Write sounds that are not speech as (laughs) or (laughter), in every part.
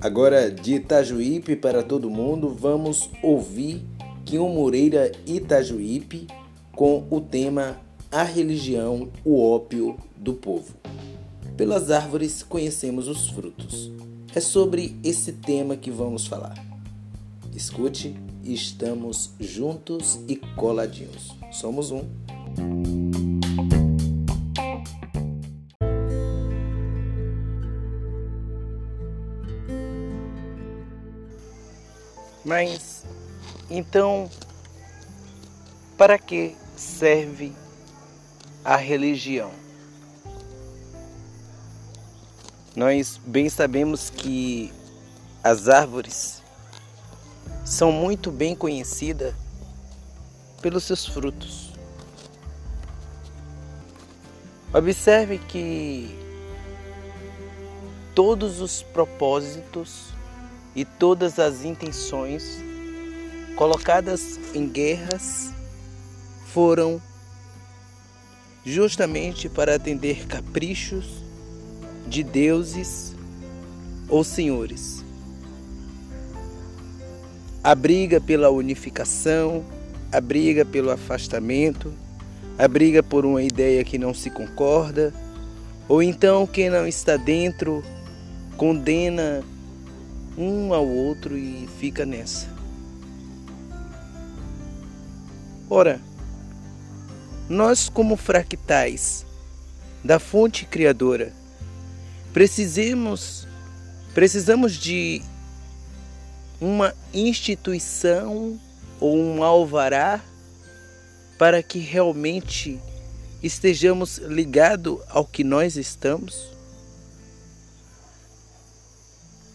Agora, de Itajuípe para todo mundo, vamos ouvir Quinho Moreira Itajuípe com o tema A Religião, o Ópio do Povo. Pelas árvores conhecemos os frutos. É sobre esse tema que vamos falar. Escute, estamos juntos e coladinhos. Somos um. Mas então, para que serve a religião? Nós bem sabemos que as árvores são muito bem conhecidas pelos seus frutos. Observe que todos os propósitos e todas as intenções colocadas em guerras foram justamente para atender caprichos de deuses ou senhores. A briga pela unificação, a briga pelo afastamento, a briga por uma ideia que não se concorda, ou então quem não está dentro condena um ao outro e fica nessa. Ora, nós, como fractais da fonte criadora, precisamos, precisamos de uma instituição ou um alvará para que realmente estejamos ligados ao que nós estamos?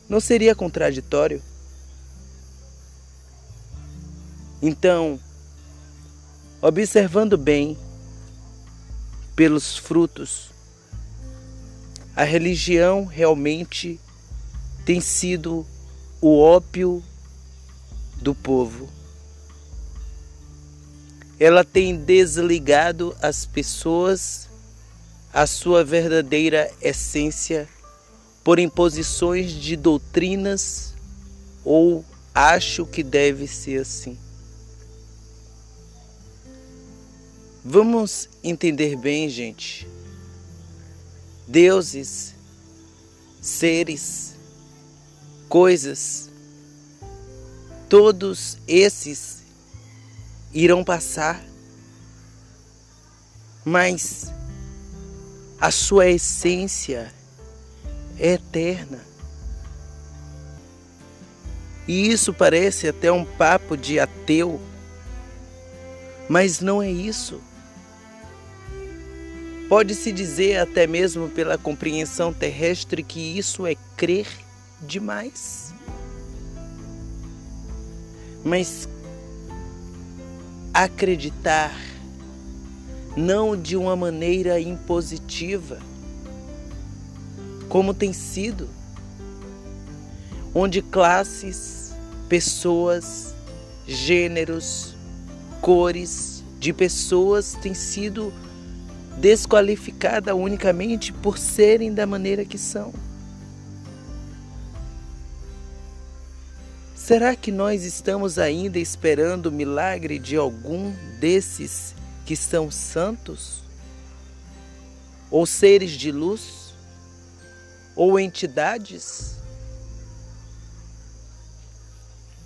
Não seria contraditório? Então, observando bem pelos frutos, a religião realmente tem sido o ópio do povo. Ela tem desligado as pessoas a sua verdadeira essência por imposições de doutrinas ou acho que deve ser assim. Vamos entender bem, gente. Deuses, seres, coisas, todos esses irão passar, mas a sua essência eterna. E isso parece até um papo de ateu, mas não é isso. Pode-se dizer até mesmo pela compreensão terrestre que isso é crer demais. Mas acreditar não de uma maneira impositiva, como tem sido, onde classes, pessoas, gêneros, cores de pessoas têm sido desqualificadas unicamente por serem da maneira que são. Será que nós estamos ainda esperando o milagre de algum desses que são santos? Ou seres de luz? Ou entidades?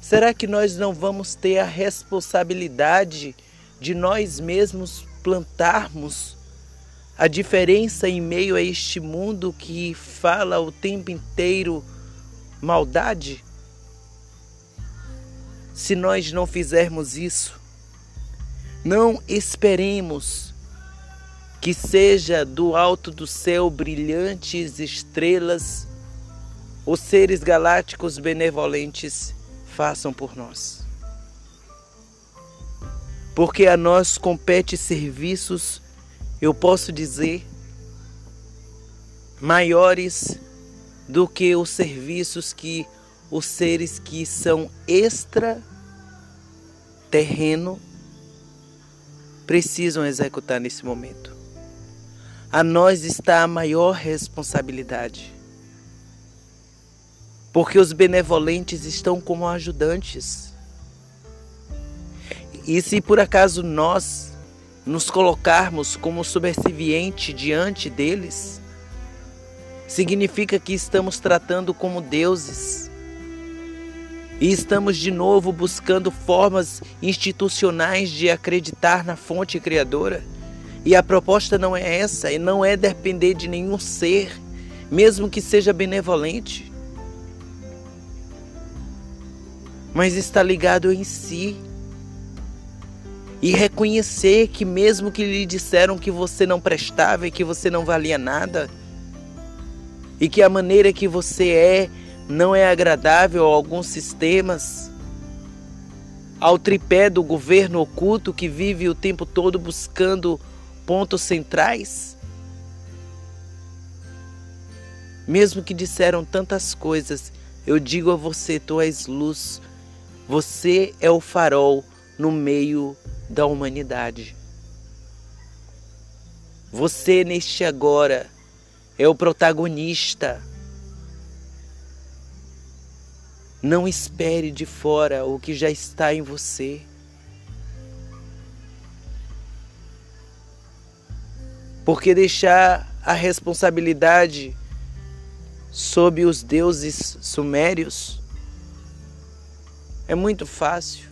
Será que nós não vamos ter a responsabilidade de nós mesmos plantarmos a diferença em meio a este mundo que fala o tempo inteiro maldade? Se nós não fizermos isso, não esperemos que seja do alto do céu brilhantes estrelas, os seres galácticos benevolentes façam por nós. Porque a nós compete serviços, eu posso dizer, maiores do que os serviços que os seres que são extra terreno precisam executar nesse momento. A nós está a maior responsabilidade. Porque os benevolentes estão como ajudantes. E se por acaso nós nos colocarmos como subserviente diante deles, significa que estamos tratando como deuses. E estamos de novo buscando formas institucionais de acreditar na fonte criadora. E a proposta não é essa, e não é depender de nenhum ser, mesmo que seja benevolente. Mas está ligado em si. E reconhecer que, mesmo que lhe disseram que você não prestava e que você não valia nada, e que a maneira que você é não é agradável a alguns sistemas, ao tripé do governo oculto que vive o tempo todo buscando pontos centrais? Mesmo que disseram tantas coisas, eu digo a você: tu és luz, você é o farol no meio da humanidade. Você, neste agora, é o protagonista. Não espere de fora o que já está em você. Porque deixar a responsabilidade sob os deuses sumérios é muito fácil.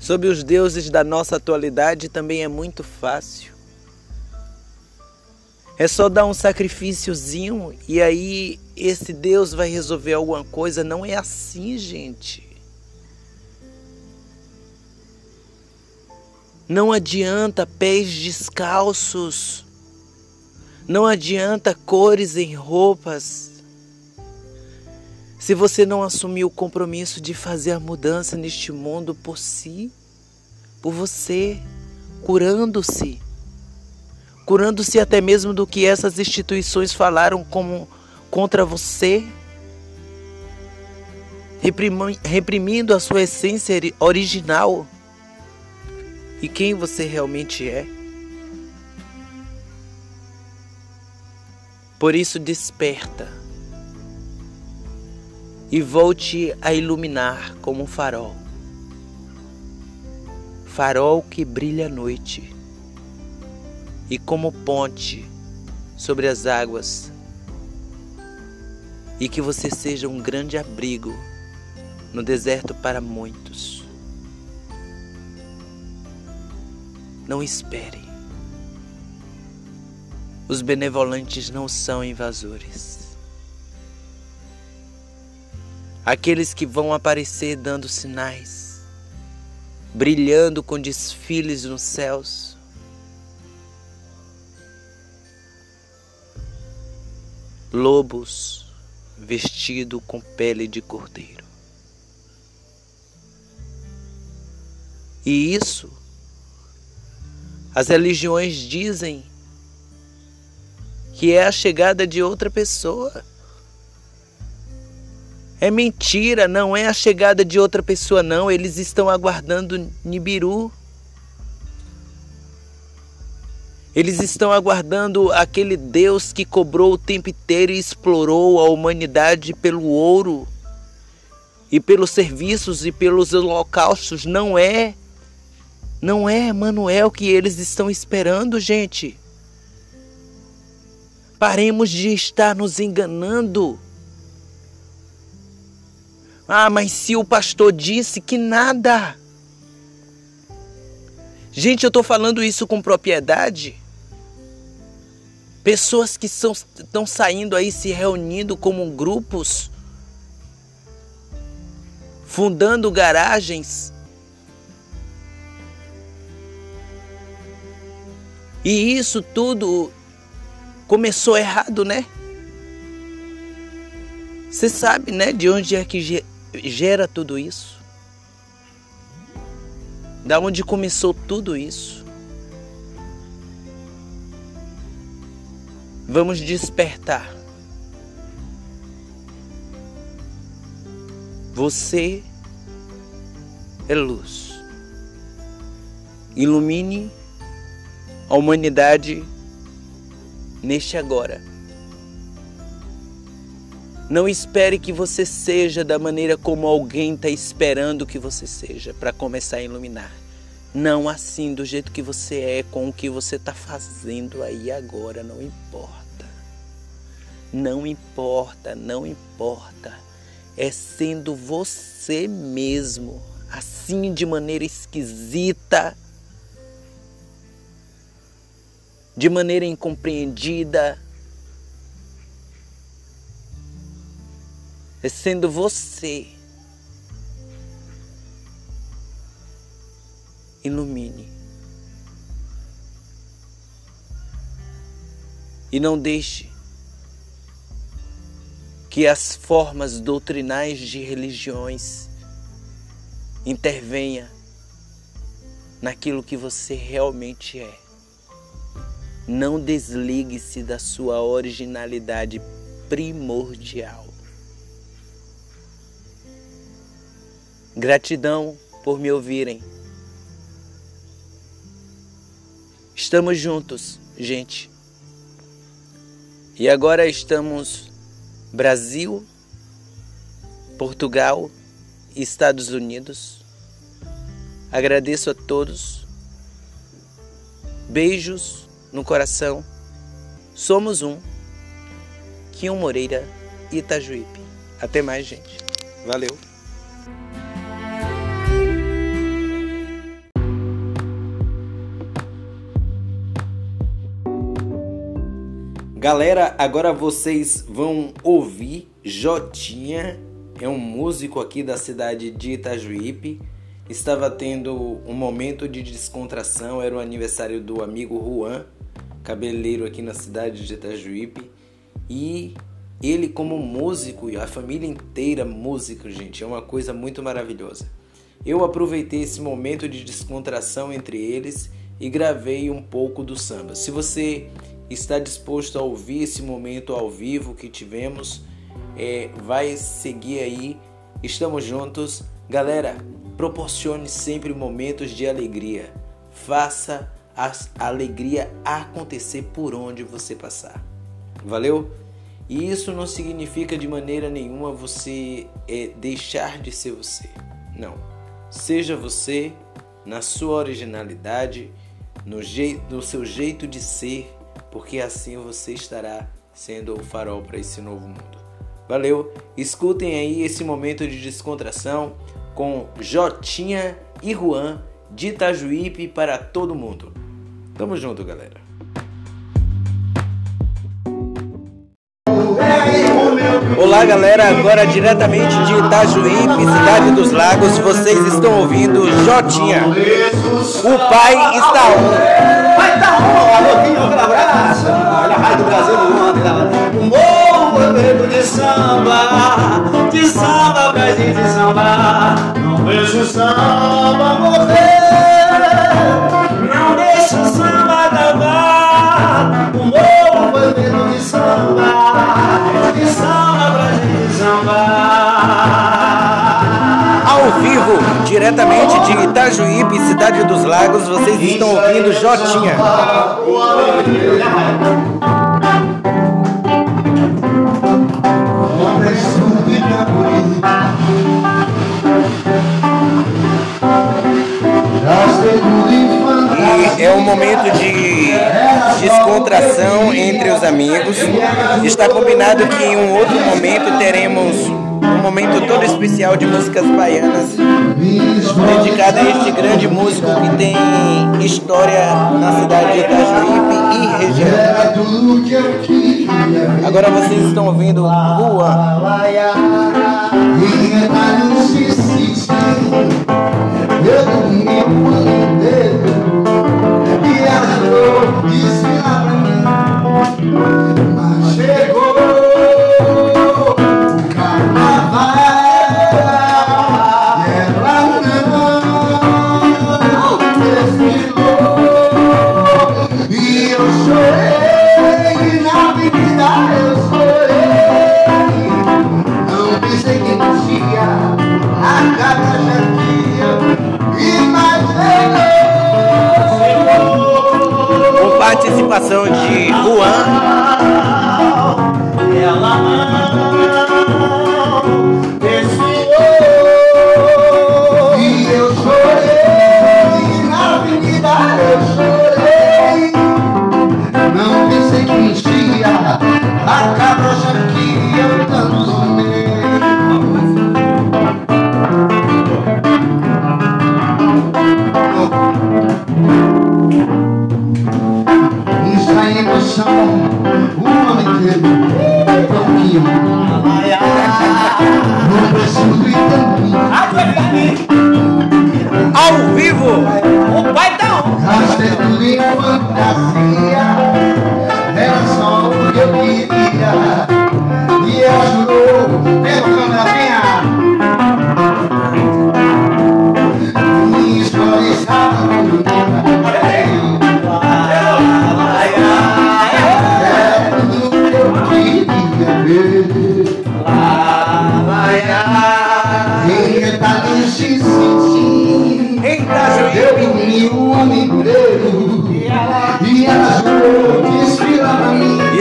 Sob os deuses da nossa atualidade também é muito fácil. É só dar um sacrifíciozinho e aí esse Deus vai resolver alguma coisa. Não é assim, gente. Não adianta pés descalços. Não adianta cores em roupas. Se você não assumir o compromisso de fazer a mudança neste mundo por si, por você, curando-se curando-se até mesmo do que essas instituições falaram como contra você, reprimindo a sua essência original e quem você realmente é. Por isso, desperta e volte a iluminar como um farol farol que brilha à noite e como ponte sobre as águas, e que você seja um grande abrigo no deserto para muitos. Não espere. Os benevolentes não são invasores. Aqueles que vão aparecer dando sinais, brilhando com desfiles nos céus, lobos vestido com pele de cordeiro. E isso as religiões dizem que é a chegada de outra pessoa. É mentira, não é a chegada de outra pessoa, não. Eles estão aguardando Nibiru. Eles estão aguardando aquele Deus que cobrou o tempo inteiro e explorou a humanidade pelo ouro e pelos serviços e pelos holocaustos. Não é. Não é Manuel que eles estão esperando, gente. Paremos de estar nos enganando. Ah, mas se o pastor disse que nada. Gente, eu estou falando isso com propriedade. Pessoas que estão saindo aí, se reunindo como grupos, fundando garagens. E isso tudo começou errado, né? Você sabe, né, de onde é que gera tudo isso? Da onde começou tudo isso? Vamos despertar. Você é luz. Ilumine a humanidade neste agora. Não espere que você seja da maneira como alguém está esperando que você seja para começar a iluminar. Não assim, do jeito que você é, com o que você está fazendo aí agora, não importa. Não importa, não importa. É sendo você mesmo, assim de maneira esquisita, de maneira incompreendida é sendo você. Ilumine. E não deixe que as formas doutrinais de religiões intervenha naquilo que você realmente é. Não desligue-se da sua originalidade primordial. Gratidão por me ouvirem. Estamos juntos, gente. E agora estamos Brasil, Portugal e Estados Unidos. Agradeço a todos. Beijos no coração. Somos um. Quinho Moreira, Itajuípe. Até mais, gente. Valeu. Galera, agora vocês vão ouvir Jotinha, é um músico aqui da cidade de Itajuípe. Estava tendo um momento de descontração, era o aniversário do amigo Juan, cabeleireiro aqui na cidade de Itajuípe. E ele como músico e a família inteira músico, gente, é uma coisa muito maravilhosa. Eu aproveitei esse momento de descontração entre eles e gravei um pouco do samba. Se você está disposto a ouvir esse momento ao vivo que tivemos, é, vai seguir aí. Estamos juntos. Galera, proporcione sempre momentos de alegria. Faça a alegria acontecer por onde você passar. Valeu? E isso não significa de maneira nenhuma você é, deixar de ser você. Não. Seja você na sua originalidade, no, jeito, no seu jeito de ser porque assim você estará sendo o farol para esse novo mundo. Valeu! Escutem aí esse momento de descontração com Jotinha e Juan de Itajuípe para todo mundo. Tamo junto, galera! Olá galera, agora diretamente de Itajuípe, cidade dos lagos, vocês estão ouvindo Jotinha. O pai está on. Pai está on, alô, aquele abraço. Olha a rádio do Brasil ontem. Um movimento de samba, de samba pra gente samba. Não vejo samba morrer, vivo, diretamente de Itajuípe, Cidade dos Lagos, vocês estão ouvindo Jotinha. E é um momento de descontração entre os amigos. Está combinado que em um outro momento teremos um momento todo especial de músicas baianas dedicado a este grande músico que tem história na cidade de Itajuípe e região. Agora vocês estão ouvindo Rua. Eu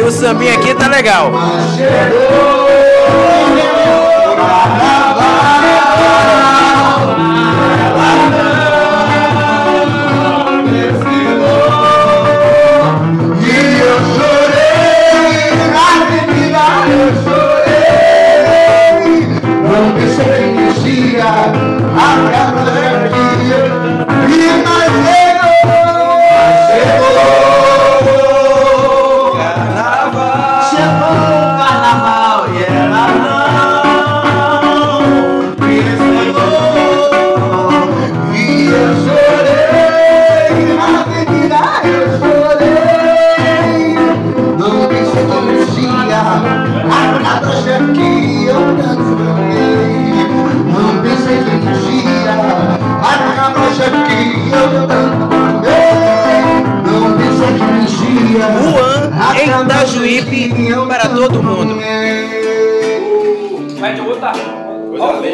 o sambinha aqui tá legal. Mas chegou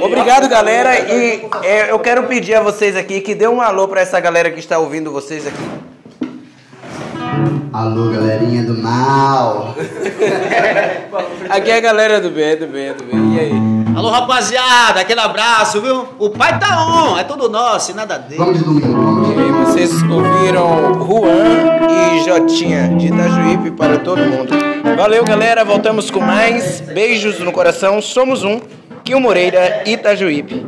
Obrigado, galera. E é, eu quero pedir a vocês aqui que dê um alô pra essa galera que está ouvindo vocês aqui. Alô, galerinha do mal. (laughs) Aqui é a galera do bem, do bem, do bem. E aí? Alô, rapaziada, aquele abraço, viu? O pai tá on, é tudo nosso e nada dele. Vamos de domingo, E aí, vocês ouviram Juan e Jotinha de Itajuípe para todo mundo. Valeu, galera. Voltamos com mais. Beijos no coração. Somos um. Quinho Moreira, Itajuípe.